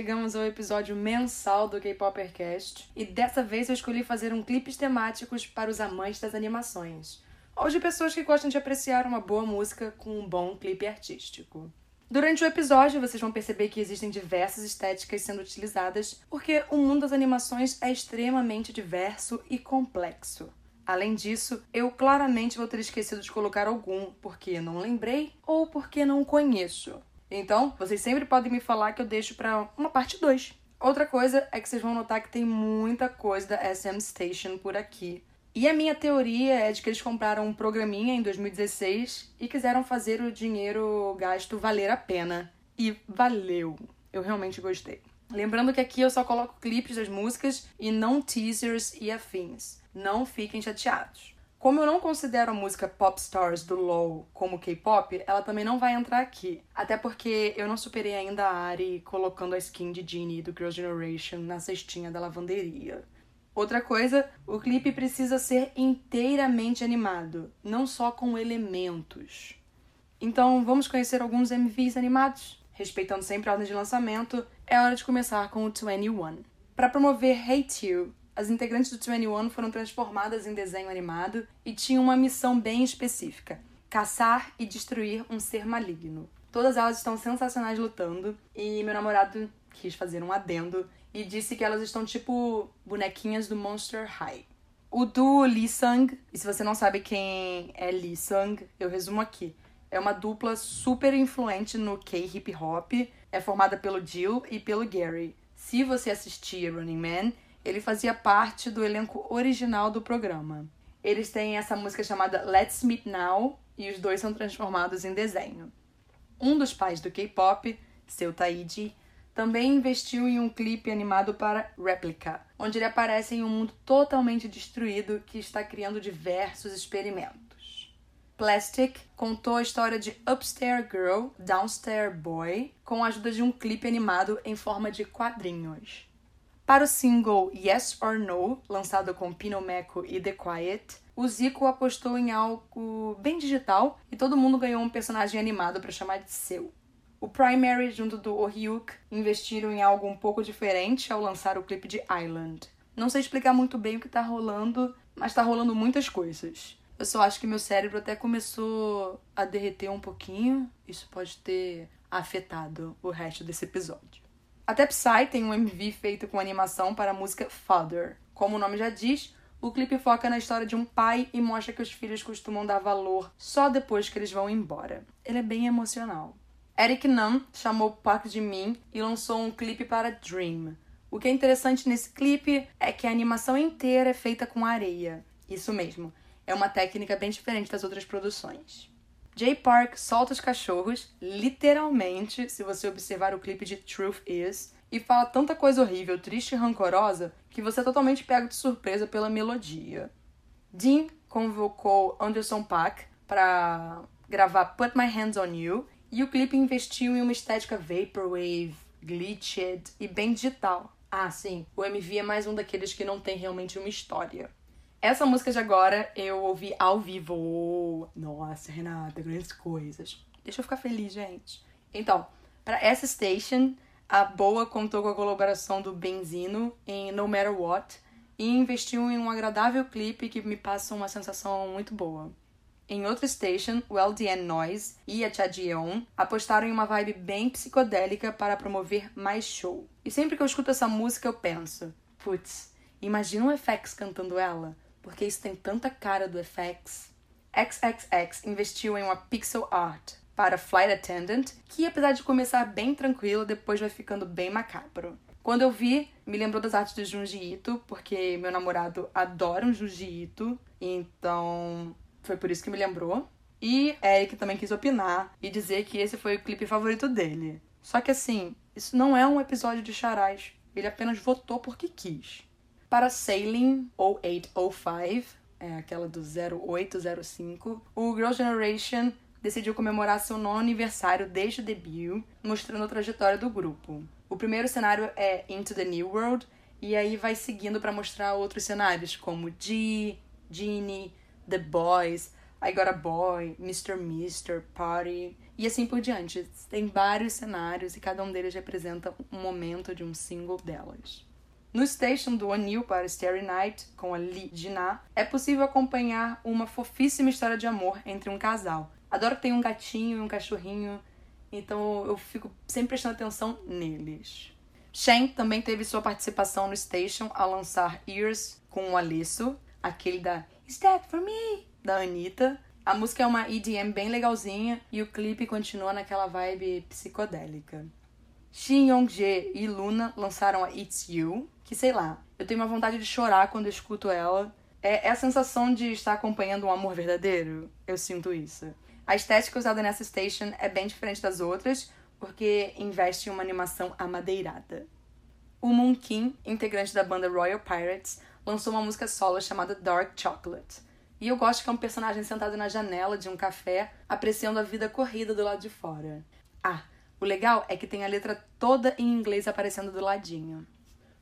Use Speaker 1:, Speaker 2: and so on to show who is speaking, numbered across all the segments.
Speaker 1: chegamos ao episódio mensal do K-Popercast e dessa vez eu escolhi fazer um clipes temáticos para os amantes das animações, ou de pessoas que gostam de apreciar uma boa música com um bom clipe artístico. Durante o episódio, vocês vão perceber que existem diversas estéticas sendo utilizadas, porque o mundo das animações é extremamente diverso e complexo. Além disso, eu claramente vou ter esquecido de colocar algum, porque não lembrei ou porque não conheço. Então, vocês sempre podem me falar que eu deixo para uma parte 2. Outra coisa é que vocês vão notar que tem muita coisa da SM Station por aqui. E a minha teoria é de que eles compraram um programinha em 2016 e quiseram fazer o dinheiro gasto valer a pena. E valeu. Eu realmente gostei. Lembrando que aqui eu só coloco clipes das músicas e não teasers e afins. Não fiquem chateados. Como eu não considero a música Pop Stars do LOL como K-pop, ela também não vai entrar aqui. Até porque eu não superei ainda a Ari colocando a skin de Genie do Girl Generation na cestinha da lavanderia. Outra coisa, o clipe precisa ser inteiramente animado, não só com elementos. Então, vamos conhecer alguns MVs animados? Respeitando sempre a ordem de lançamento, é hora de começar com o 21. Para promover Hate You, as integrantes do 21 foram transformadas em desenho animado e tinham uma missão bem específica: caçar e destruir um ser maligno. Todas elas estão sensacionais lutando e meu namorado quis fazer um adendo e disse que elas estão tipo bonequinhas do Monster High. O duo Lee Sung, e se você não sabe quem é Lee Sung, eu resumo aqui. É uma dupla super influente no K-hip hop, é formada pelo Jill e pelo Gary. Se você assistia Running Man, ele fazia parte do elenco original do programa. Eles têm essa música chamada Let's Meet Now e os dois são transformados em desenho. Um dos pais do K-pop, seu Taiji, também investiu em um clipe animado para Replica, onde ele aparece em um mundo totalmente destruído que está criando diversos experimentos. Plastic contou a história de Upstairs Girl, Downstairs Boy, com a ajuda de um clipe animado em forma de quadrinhos. Para o single Yes or No, lançado com Pinomeco e The Quiet, o Zico apostou em algo bem digital e todo mundo ganhou um personagem animado para chamar de seu. O Primary, junto do Ohyuk, investiram em algo um pouco diferente ao lançar o clipe de Island. Não sei explicar muito bem o que tá rolando, mas tá rolando muitas coisas. Eu só acho que meu cérebro até começou a derreter um pouquinho. Isso pode ter afetado o resto desse episódio. Até Psy tem um MV feito com animação para a música Father. Como o nome já diz, o clipe foca na história de um pai e mostra que os filhos costumam dar valor só depois que eles vão embora. Ele é bem emocional. Eric Nam chamou Park de Min e lançou um clipe para Dream. O que é interessante nesse clipe é que a animação inteira é feita com areia. Isso mesmo, é uma técnica bem diferente das outras produções. Jay Park solta os cachorros, literalmente, se você observar o clipe de Truth Is, e fala tanta coisa horrível, triste e rancorosa que você é totalmente pego de surpresa pela melodia. Dean convocou Anderson Paak para gravar Put My Hands on You e o clipe investiu em uma estética vaporwave, glitched e bem digital. Ah, sim, o MV é mais um daqueles que não tem realmente uma história. Essa música de agora eu ouvi ao vivo. Nossa, Renata, grandes coisas. Deixa eu ficar feliz, gente. Então, para essa station, a Boa contou com a colaboração do Benzino em No Matter What e investiu em um agradável clipe que me passa uma sensação muito boa. Em outra station, o LDN Noise e a Chadyeon apostaram em uma vibe bem psicodélica para promover mais show. E sempre que eu escuto essa música eu penso, putz, imagina o FX cantando ela porque isso tem tanta cara do FX. XXX investiu em uma pixel art para Flight Attendant, que apesar de começar bem tranquilo, depois vai ficando bem macabro. Quando eu vi, me lembrou das artes do Junji Ito, porque meu namorado adora um Junji Ito, então foi por isso que me lembrou. E Eric também quis opinar e dizer que esse foi o clipe favorito dele. Só que assim, isso não é um episódio de charais. Ele apenas votou porque quis. Para Sailing, ou 805, é aquela do 0805, o Girl Generation decidiu comemorar seu nono aniversário desde o debut, mostrando a trajetória do grupo. O primeiro cenário é Into the New World, e aí vai seguindo para mostrar outros cenários, como G, Genie, The Boys, I Got a Boy, Mr. Mister, Party. e assim por diante. Tem vários cenários e cada um deles representa um momento de um single delas. No station do O'Neill para Starry Night, com a Lee Jiná, é possível acompanhar uma fofíssima história de amor entre um casal. Adoro que tem um gatinho e um cachorrinho, então eu fico sempre prestando atenção neles. Shen também teve sua participação no station ao lançar Ears com o Alesso, aquele da Is That For Me? da Anitta. A música é uma EDM bem legalzinha e o clipe continua naquela vibe psicodélica. Shin Yong-jae e Luna lançaram a It's You, que sei lá, eu tenho uma vontade de chorar quando eu escuto ela. É, é a sensação de estar acompanhando um amor verdadeiro. Eu sinto isso. A estética usada nessa station é bem diferente das outras, porque investe em uma animação amadeirada. O Moon Kim, integrante da banda Royal Pirates, lançou uma música solo chamada Dark Chocolate. E eu gosto que é um personagem sentado na janela de um café, apreciando a vida corrida do lado de fora. Ah, o legal é que tem a letra toda em inglês aparecendo do ladinho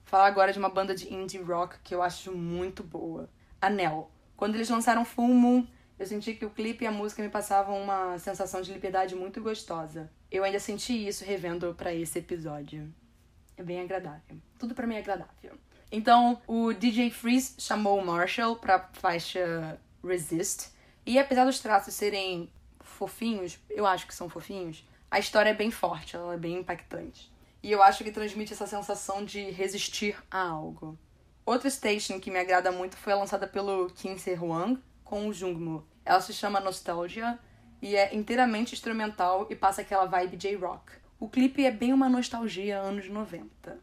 Speaker 1: falar agora de uma banda de indie rock que eu acho muito boa. Anel. Quando eles lançaram Full Moon, eu senti que o clipe e a música me passavam uma sensação de liberdade muito gostosa. Eu ainda senti isso revendo para esse episódio. É bem agradável. Tudo para mim é agradável. Então, o DJ Freeze chamou o Marshall pra faixa Resist. E apesar dos traços serem fofinhos, eu acho que são fofinhos, a história é bem forte, ela é bem impactante. E eu acho que transmite essa sensação de resistir a algo. Outra station que me agrada muito foi lançada pelo Kim Se-hwang com o Jungmoo. Ela se chama Nostalgia e é inteiramente instrumental e passa aquela vibe J-rock. O clipe é bem uma nostalgia anos 90.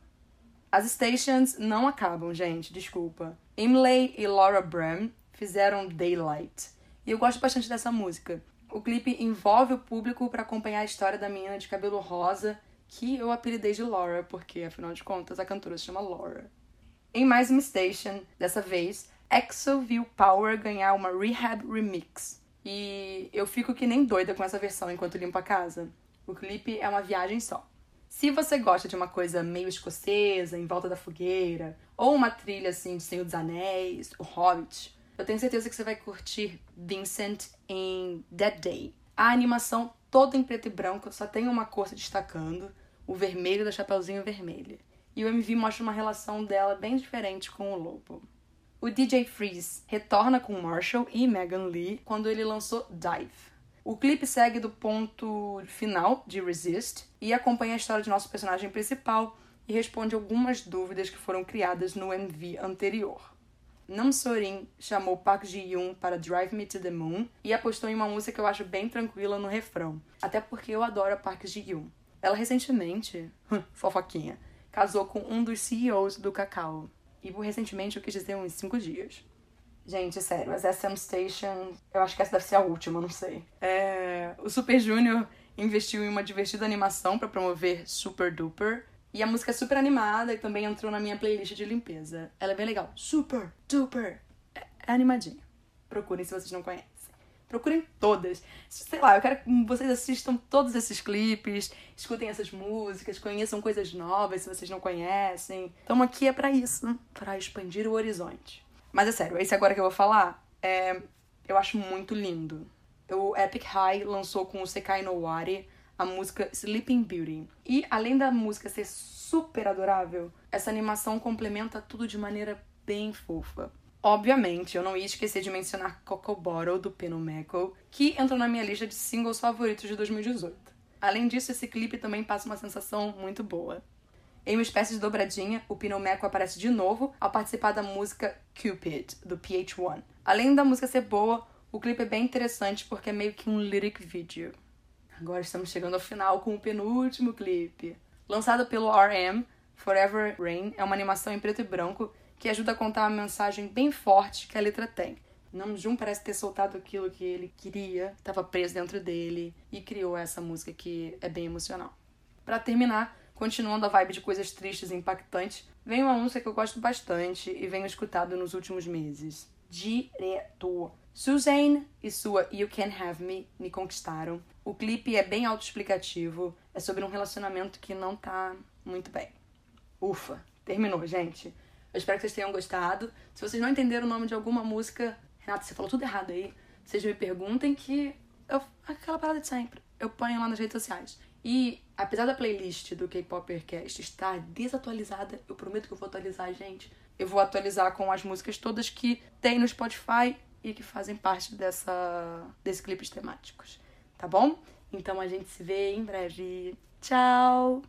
Speaker 1: As stations não acabam, gente, desculpa. Imlay e Laura Bram fizeram Daylight. E eu gosto bastante dessa música. O clipe envolve o público para acompanhar a história da menina de cabelo rosa que eu apelidei de Laura, porque afinal de contas a cantora se chama Laura. Em mais uma station, dessa vez, EXO viu Power ganhar uma Rehab Remix. E eu fico que nem doida com essa versão enquanto limpo a casa. O clipe é uma viagem só. Se você gosta de uma coisa meio escocesa, em volta da fogueira, ou uma trilha assim de Senhor dos Anéis, o Hobbit, eu tenho certeza que você vai curtir Vincent em Dead Day. A animação toda em preto e branco, só tem uma cor se destacando, o vermelho da Chapeuzinho Vermelho. E o MV mostra uma relação dela bem diferente com o lobo. O DJ Freeze retorna com Marshall e Megan Lee quando ele lançou Dive. O clipe segue do ponto final de Resist e acompanha a história de nosso personagem principal e responde algumas dúvidas que foram criadas no MV anterior. Nam Sorin chamou Park Ji-yoon para Drive Me to the Moon e apostou em uma música que eu acho bem tranquila no refrão, até porque eu adoro a Park Ji-yoon. Ela recentemente, fofoquinha, casou com um dos CEOs do Cacau. E por recentemente eu quis dizer uns 5 dias. Gente, sério, as SM Station, eu acho que essa deve ser a última, não sei. É... O Super Junior investiu em uma divertida animação para promover Super Duper, e a música é super animada e também entrou na minha playlist de limpeza. Ela é bem legal. Super, duper. É, é animadinha. Procurem se vocês não conhecem. Procurem todas. Sei lá, eu quero que vocês assistam todos esses clipes, escutem essas músicas, conheçam coisas novas se vocês não conhecem. Então aqui é para isso, para expandir o horizonte. Mas é sério, esse agora que eu vou falar, é, eu acho muito lindo. O Epic High lançou com o Sekai no Wari a música Sleeping Beauty. E além da música ser super adorável, essa animação complementa tudo de maneira bem fofa. Obviamente, eu não ia esquecer de mencionar Coco Bottle do Penomeco, que entrou na minha lista de singles favoritos de 2018. Além disso, esse clipe também passa uma sensação muito boa. Em uma espécie de dobradinha, o Pinomeco aparece de novo ao participar da música Cupid, do PH1. Além da música ser boa, o clipe é bem interessante porque é meio que um lyric video. Agora estamos chegando ao final com o penúltimo clipe. Lançado pelo RM, Forever Rain é uma animação em preto e branco que ajuda a contar uma mensagem bem forte que a letra tem. Namjoon parece ter soltado aquilo que ele queria, estava preso dentro dele e criou essa música que é bem emocional. Para terminar, continuando a vibe de coisas tristes e impactantes, vem uma música que eu gosto bastante e venho escutado nos últimos meses. Direto. Suzanne e sua You Can Have Me me conquistaram. O clipe é bem autoexplicativo, é sobre um relacionamento que não tá muito bem. Ufa, terminou, gente. Eu espero que vocês tenham gostado. Se vocês não entenderam o nome de alguma música, Renata, você falou tudo errado aí. Vocês me perguntem que eu, aquela parada de sempre. Eu ponho lá nas redes sociais. E apesar da playlist do K-Popercast estar desatualizada, eu prometo que eu vou atualizar, gente. Eu vou atualizar com as músicas todas que tem no Spotify e que fazem parte dessa desses clipes temáticos, tá bom? Então a gente se vê em breve. Tchau!